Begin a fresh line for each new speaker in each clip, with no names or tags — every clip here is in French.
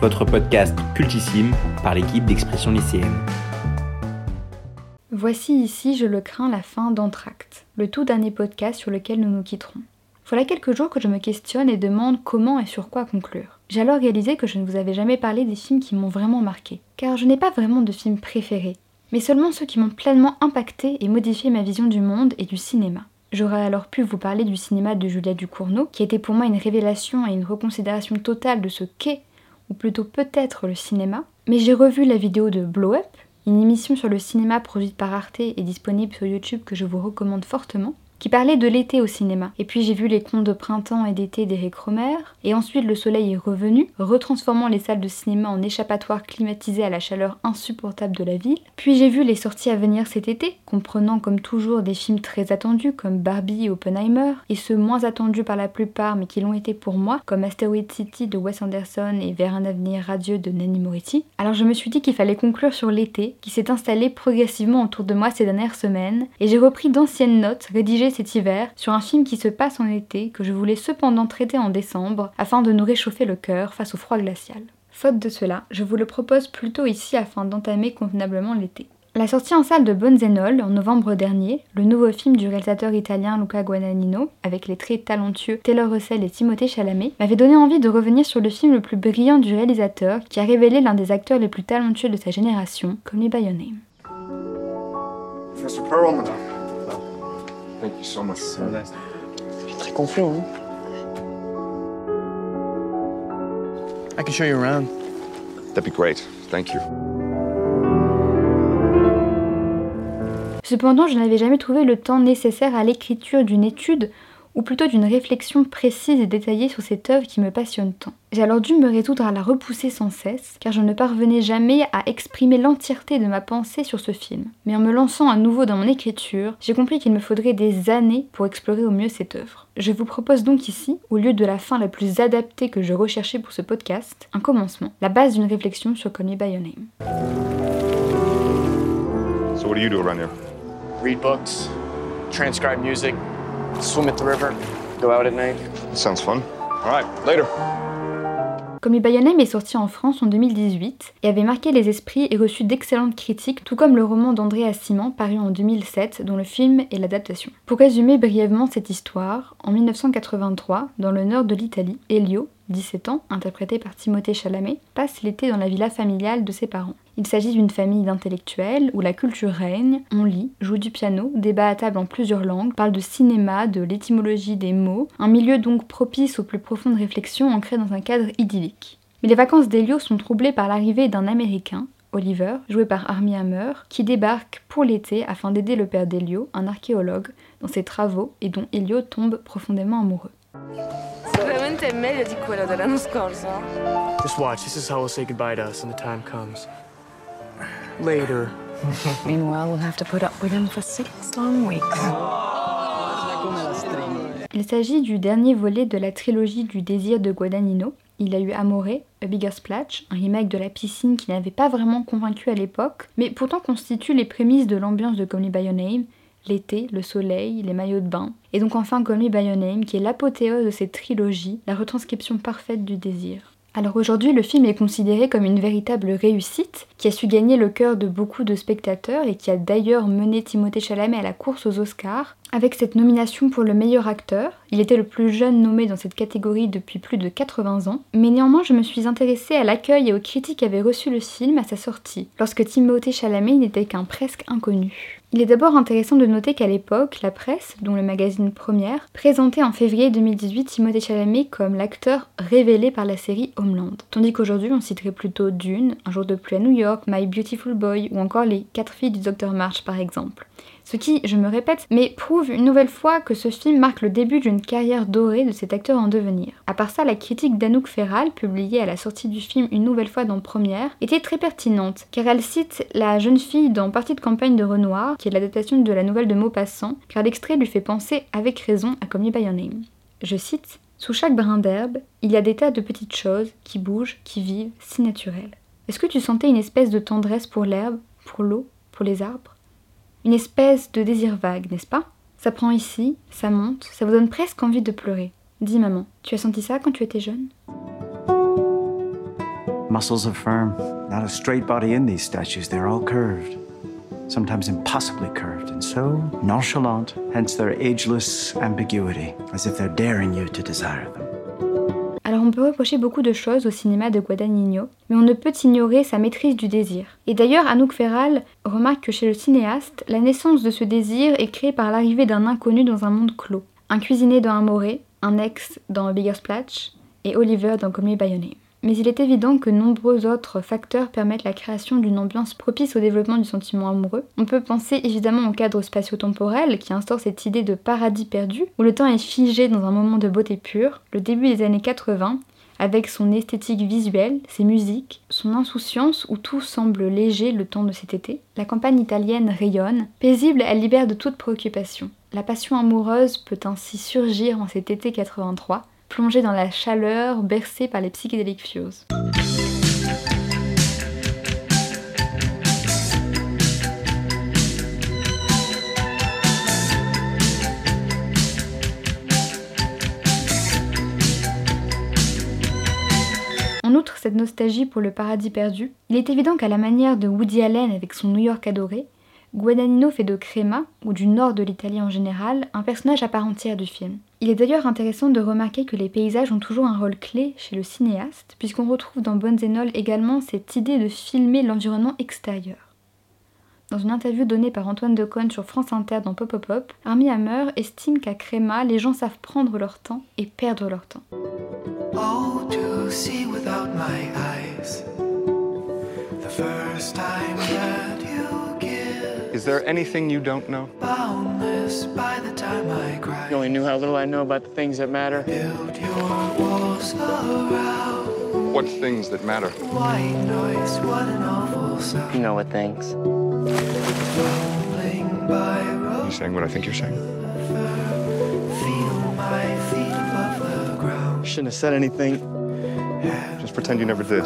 Votre podcast cultissime par l'équipe d'expression lycéenne.
Voici ici, je le crains, la fin d'Entracte, le tout dernier podcast sur lequel nous nous quitterons. Voilà quelques jours que je me questionne et demande comment et sur quoi conclure. J'ai alors réalisé que je ne vous avais jamais parlé des films qui m'ont vraiment marqué, car je n'ai pas vraiment de films préférés, mais seulement ceux qui m'ont pleinement impacté et modifié ma vision du monde et du cinéma. J'aurais alors pu vous parler du cinéma de Julia Ducournau, qui était pour moi une révélation et une reconsidération totale de ce qu'est, ou plutôt peut-être le cinéma. Mais j'ai revu la vidéo de Blow Up, une émission sur le cinéma produite par Arte et disponible sur YouTube que je vous recommande fortement qui parlait de l'été au cinéma. Et puis j'ai vu les contes de printemps et d'été d'Eric Romer, et ensuite Le Soleil est revenu, retransformant les salles de cinéma en échappatoires climatisés à la chaleur insupportable de la ville. Puis j'ai vu les sorties à venir cet été, comprenant comme toujours des films très attendus comme Barbie et Oppenheimer, et ceux moins attendus par la plupart mais qui l'ont été pour moi, comme Asteroid City de Wes Anderson et Vers un avenir radieux de Nanny Moretti. Alors je me suis dit qu'il fallait conclure sur l'été, qui s'est installé progressivement autour de moi ces dernières semaines, et j'ai repris d'anciennes notes rédigées cet hiver sur un film qui se passe en été que je voulais cependant traiter en décembre afin de nous réchauffer le cœur face au froid glacial. Faute de cela, je vous le propose plutôt ici afin d'entamer convenablement l'été. La sortie en salle de Bonzenol en novembre dernier, le nouveau film du réalisateur italien Luca Guadagnino, avec les très talentueux Taylor Russell et Timothée Chalamet, m'avait donné envie de revenir sur le film le plus brillant du réalisateur qui a révélé l'un des acteurs les plus talentueux de sa génération, Call Me.
Thank you so much.
Je suis très confiant. Hein? I can show you around.
That'd be great. Thank you.
Cependant, je n'avais jamais trouvé le temps nécessaire à l'écriture d'une étude ou plutôt d'une réflexion précise et détaillée sur cette œuvre qui me passionne tant. J'ai alors dû me résoudre à la repousser sans cesse, car je ne parvenais jamais à exprimer l'entièreté de ma pensée sur ce film. Mais en me lançant à nouveau dans mon écriture, j'ai compris qu'il me faudrait des années pour explorer au mieux cette œuvre. Je vous propose donc ici, au lieu de la fin la plus adaptée que je recherchais pour ce podcast, un commencement, la base d'une réflexion sur Call Me By Your Name.
So what do you do around here?
Read books, transcribe music, swim at the river, go out at night.
Sounds fun. All right, later.
Comme Name est sorti en France en 2018 et avait marqué les esprits et reçu d'excellentes critiques, tout comme le roman d'André Assiment paru en 2007 dont le film est l'adaptation. Pour résumer brièvement cette histoire, en 1983, dans le nord de l'Italie, Elio, 17 ans, interprété par Timothée Chalamet, passe l'été dans la villa familiale de ses parents. Il s'agit d'une famille d'intellectuels où la culture règne, on lit, joue du piano, débat à table en plusieurs langues, parle de cinéma, de l'étymologie des mots, un milieu donc propice aux plus profondes réflexions ancrées dans un cadre idyllique. Mais les vacances d'Elio sont troublées par l'arrivée d'un Américain, Oliver, joué par Armie Hammer, qui débarque pour l'été afin d'aider le père d'Elio, un archéologue, dans ses travaux et dont Elio tombe profondément amoureux.
Just watch, this is how we'll say goodbye to us when the time comes. Later.
Meanwhile, we'll have to put up with him for six long weeks.
Il s'agit du dernier volet de la trilogie du désir de Guadagnino. Il a eu Amore, A Bigger Splash, un remake de la piscine qui n'avait pas vraiment convaincu à l'époque, mais pourtant constitue les prémices de l'ambiance de Call Me By Your Name, l'été, le soleil, les maillots de bain, et donc enfin Call Me By Your Name qui est l'apothéose de cette trilogie, la retranscription parfaite du désir. Alors aujourd'hui, le film est considéré comme une véritable réussite, qui a su gagner le cœur de beaucoup de spectateurs et qui a d'ailleurs mené Timothée Chalamet à la course aux Oscars, avec cette nomination pour le meilleur acteur. Il était le plus jeune nommé dans cette catégorie depuis plus de 80 ans, mais néanmoins je me suis intéressée à l'accueil et aux critiques qu'avait reçu le film à sa sortie, lorsque Timothée Chalamet n'était qu'un presque inconnu. Il est d'abord intéressant de noter qu'à l'époque, la presse, dont le magazine Première, présentait en février 2018 Timothée Chalamet comme l'acteur révélé par la série Homeland. Tandis qu'aujourd'hui, on citerait plutôt Dune, Un jour de pluie à New York, My Beautiful Boy ou encore Les quatre filles du Dr March par exemple. Ce qui, je me répète, mais prouve une nouvelle fois que ce film marque le début d'une carrière dorée de cet acteur en devenir. À part ça, la critique d'Anouk Ferral, publiée à la sortie du film une nouvelle fois dans Première, était très pertinente, car elle cite la jeune fille dans Partie de campagne de Renoir, qui est l'adaptation de la nouvelle de Maupassant, car l'extrait lui fait penser avec raison à Come By Your Name. Je cite Sous chaque brin d'herbe, il y a des tas de petites choses qui bougent, qui vivent, si naturelles. Est-ce que tu sentais une espèce de tendresse pour l'herbe, pour l'eau, pour les arbres? Une espèce de désir vague, n'est-ce pas? Ça prend ici, ça monte, ça vous donne presque envie de pleurer. Dis maman, tu as senti ça quand tu étais jeune?
Muscles are firm. Not a straight body in these statues. They're all curved. Sometimes impossibly curved, and so nonchalant, hence their ageless ambiguity, as if they're daring you to desire them.
On peut reprocher beaucoup de choses au cinéma de Guadagnino, mais on ne peut ignorer sa maîtrise du désir. Et d'ailleurs, Anouk Ferral remarque que chez le cinéaste, la naissance de ce désir est créée par l'arrivée d'un inconnu dans un monde clos. Un cuisinier dans un moré, un ex dans Bigger Splash et Oliver dans Call Me By. Mais il est évident que nombreux autres facteurs permettent la création d'une ambiance propice au développement du sentiment amoureux. On peut penser évidemment au cadre spatio-temporel qui instaure cette idée de paradis perdu, où le temps est figé dans un moment de beauté pure, le début des années 80, avec son esthétique visuelle, ses musiques, son insouciance où tout semble léger le temps de cet été. La campagne italienne rayonne, paisible, elle libère de toute préoccupation. La passion amoureuse peut ainsi surgir en cet été 83, plongé dans la chaleur, bercé par les psychédéliques fioses. En outre cette nostalgie pour le paradis perdu, il est évident qu'à la manière de Woody Allen avec son New York adoré, Guadagnino fait de Crema, ou du nord de l'Italie en général, un personnage à part entière du film. Il est d'ailleurs intéressant de remarquer que les paysages ont toujours un rôle clé chez le cinéaste, puisqu'on retrouve dans Bonzenol également cette idée de filmer l'environnement extérieur. Dans une interview donnée par Antoine Decaune sur France Inter dans Pop Pop Pop, Hammer estime qu'à Crema, les gens savent prendre leur temps et perdre leur temps.
There anything you don't know?
Boundless by the time I cry. You only knew how little I know about the things that matter.
Build your walls around. What things that matter?
White noise, what an awful sound. You know what things.
Are you saying what I think you're saying?
You shouldn't have said anything.
Just pretend you never did.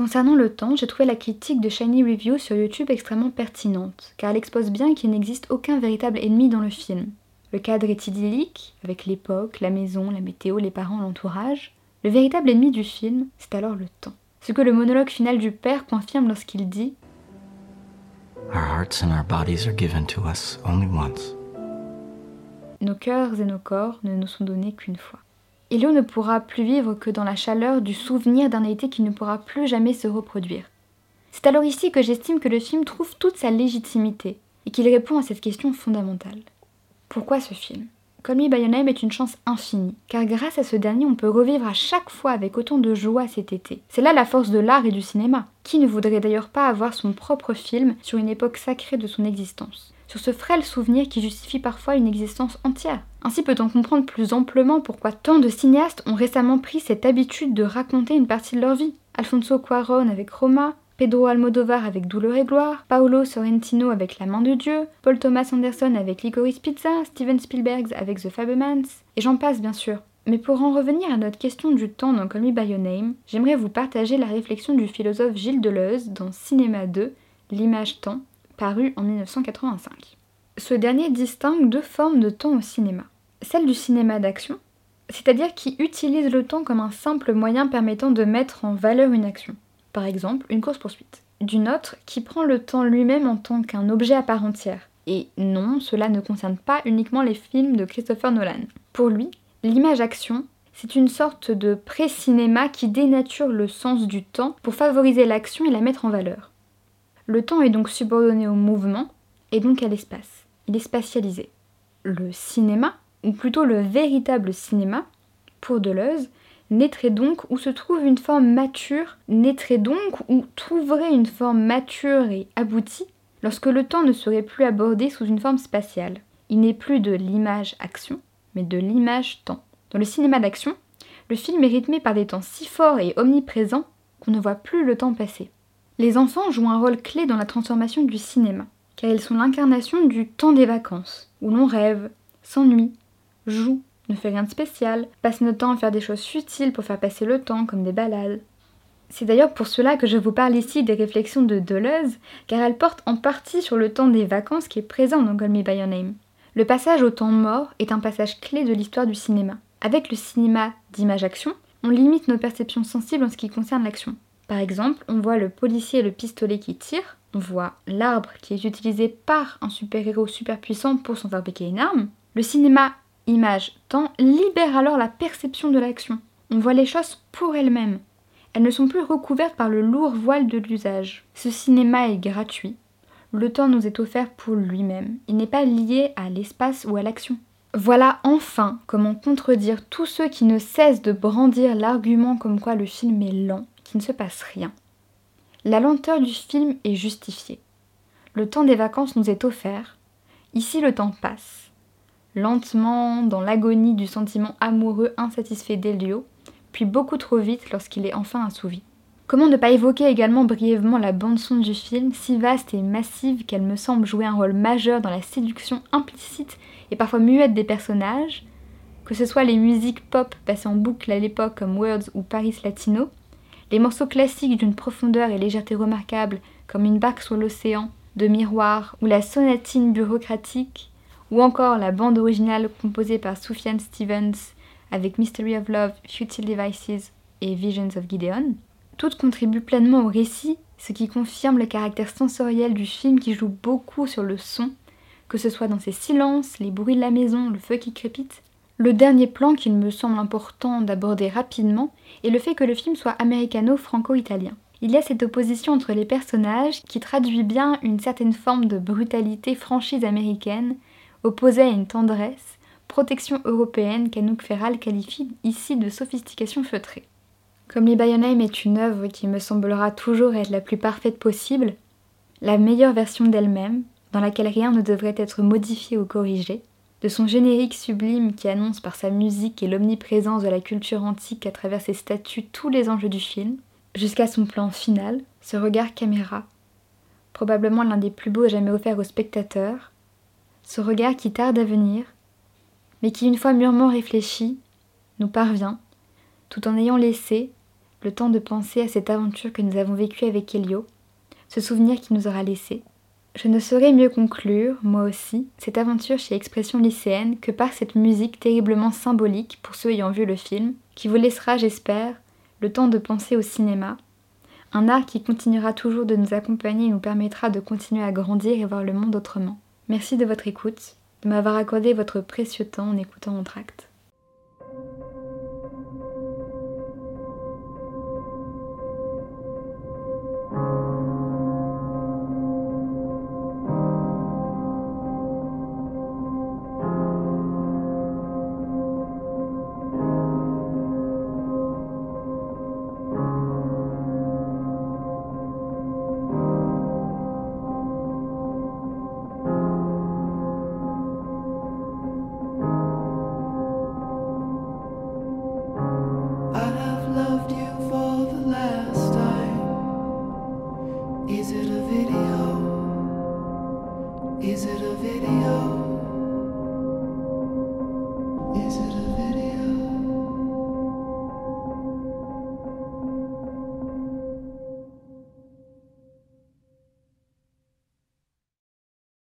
Concernant le temps, j'ai trouvé la critique de Shiny Review sur YouTube extrêmement pertinente, car elle expose bien qu'il n'existe aucun véritable ennemi dans le film. Le cadre est idyllique, avec l'époque, la maison, la météo, les parents, l'entourage. Le véritable ennemi du film, c'est alors le temps. Ce que le monologue final du père confirme lorsqu'il dit
Our hearts and our bodies are given to us only once.
Nos cœurs et nos corps ne nous sont donnés qu'une fois. Elio ne pourra plus vivre que dans la chaleur du souvenir d'un été qui ne pourra plus jamais se reproduire. C'est alors ici que j'estime que le film trouve toute sa légitimité et qu'il répond à cette question fondamentale. Pourquoi ce film? Call Me By est une chance infinie, car grâce à ce dernier, on peut revivre à chaque fois avec autant de joie cet été. C'est là la force de l'art et du cinéma. Qui ne voudrait d'ailleurs pas avoir son propre film sur une époque sacrée de son existence sur ce frêle souvenir qui justifie parfois une existence entière. Ainsi peut-on comprendre plus amplement pourquoi tant de cinéastes ont récemment pris cette habitude de raconter une partie de leur vie. Alfonso Cuarón avec Roma, Pedro Almodovar avec Douleur et Gloire, Paolo Sorrentino avec La main de Dieu, Paul Thomas Anderson avec Licorice Pizza, Steven Spielberg avec The Fablemans, et j'en passe bien sûr. Mais pour en revenir à notre question du temps dans Call Me By Your Name, j'aimerais vous partager la réflexion du philosophe Gilles Deleuze dans Cinéma 2, L'image temps, paru en 1985. Ce dernier distingue deux formes de temps au cinéma. Celle du cinéma d'action, c'est-à-dire qui utilise le temps comme un simple moyen permettant de mettre en valeur une action, par exemple une course-poursuite. D'une autre qui prend le temps lui-même en tant qu'un objet à part entière. Et non, cela ne concerne pas uniquement les films de Christopher Nolan. Pour lui, l'image action, c'est une sorte de pré-cinéma qui dénature le sens du temps pour favoriser l'action et la mettre en valeur. Le temps est donc subordonné au mouvement et donc à l'espace. Il est spatialisé. Le cinéma, ou plutôt le véritable cinéma, pour Deleuze, naîtrait donc où se trouve une forme mature, naîtrait donc ou trouverait une forme mature et aboutie lorsque le temps ne serait plus abordé sous une forme spatiale. Il n'est plus de l'image action, mais de l'image temps. Dans le cinéma d'action, le film est rythmé par des temps si forts et omniprésents qu'on ne voit plus le temps passer. Les enfants jouent un rôle clé dans la transformation du cinéma, car ils sont l'incarnation du temps des vacances, où l'on rêve, s'ennuie, joue, ne fait rien de spécial, passe notre temps à faire des choses futiles pour faire passer le temps, comme des balades. C'est d'ailleurs pour cela que je vous parle ici des réflexions de Deleuze, car elles portent en partie sur le temps des vacances qui est présent dans Call Me By Your Name. Le passage au temps mort est un passage clé de l'histoire du cinéma. Avec le cinéma d'image-action, on limite nos perceptions sensibles en ce qui concerne l'action. Par exemple, on voit le policier et le pistolet qui tirent, on voit l'arbre qui est utilisé par un super-héros super puissant pour s'en fabriquer une arme. Le cinéma image-temps libère alors la perception de l'action. On voit les choses pour elles-mêmes. Elles ne sont plus recouvertes par le lourd voile de l'usage. Ce cinéma est gratuit. Le temps nous est offert pour lui-même. Il n'est pas lié à l'espace ou à l'action. Voilà enfin comment contredire tous ceux qui ne cessent de brandir l'argument comme quoi le film est lent, qu'il ne se passe rien. La lenteur du film est justifiée. Le temps des vacances nous est offert. Ici le temps passe. Lentement, dans l'agonie du sentiment amoureux insatisfait d'Elio, puis beaucoup trop vite lorsqu'il est enfin assouvi. Comment ne pas évoquer également brièvement la bande-son du film, si vaste et massive qu'elle me semble jouer un rôle majeur dans la séduction implicite et parfois muette des personnages, que ce soit les musiques pop passées en boucle à l'époque comme Words ou Paris Latino, les morceaux classiques d'une profondeur et légèreté remarquable comme Une barque sur l'océan, de Miroir ou la sonatine bureaucratique, ou encore la bande originale composée par Sufjan Stevens avec Mystery of Love, Futile Devices et Visions of Gideon. Toutes contribuent pleinement au récit, ce qui confirme le caractère sensoriel du film qui joue beaucoup sur le son, que ce soit dans ses silences, les bruits de la maison, le feu qui crépite. Le dernier plan qu'il me semble important d'aborder rapidement est le fait que le film soit américano-franco-italien. Il y a cette opposition entre les personnages qui traduit bien une certaine forme de brutalité franchise américaine, opposée à une tendresse, protection européenne qu'Anouk Ferral qualifie ici de sophistication feutrée. Comme Les Bayonheim est une œuvre qui me semblera toujours être la plus parfaite possible, la meilleure version d'elle-même, dans laquelle rien ne devrait être modifié ou corrigé, de son générique sublime qui annonce par sa musique et l'omniprésence de la culture antique à travers ses statues tous les enjeux du film, jusqu'à son plan final, ce regard caméra, probablement l'un des plus beaux jamais offerts aux spectateurs, ce regard qui tarde à venir, mais qui, une fois mûrement réfléchi, nous parvient, tout en ayant laissé le temps de penser à cette aventure que nous avons vécue avec Elio, ce souvenir qui nous aura laissé. Je ne saurais mieux conclure, moi aussi, cette aventure chez Expression lycéenne que par cette musique terriblement symbolique pour ceux ayant vu le film, qui vous laissera, j'espère, le temps de penser au cinéma, un art qui continuera toujours de nous accompagner et nous permettra de continuer à grandir et voir le monde autrement. Merci de votre écoute de m'avoir accordé votre précieux temps en écoutant mon tract.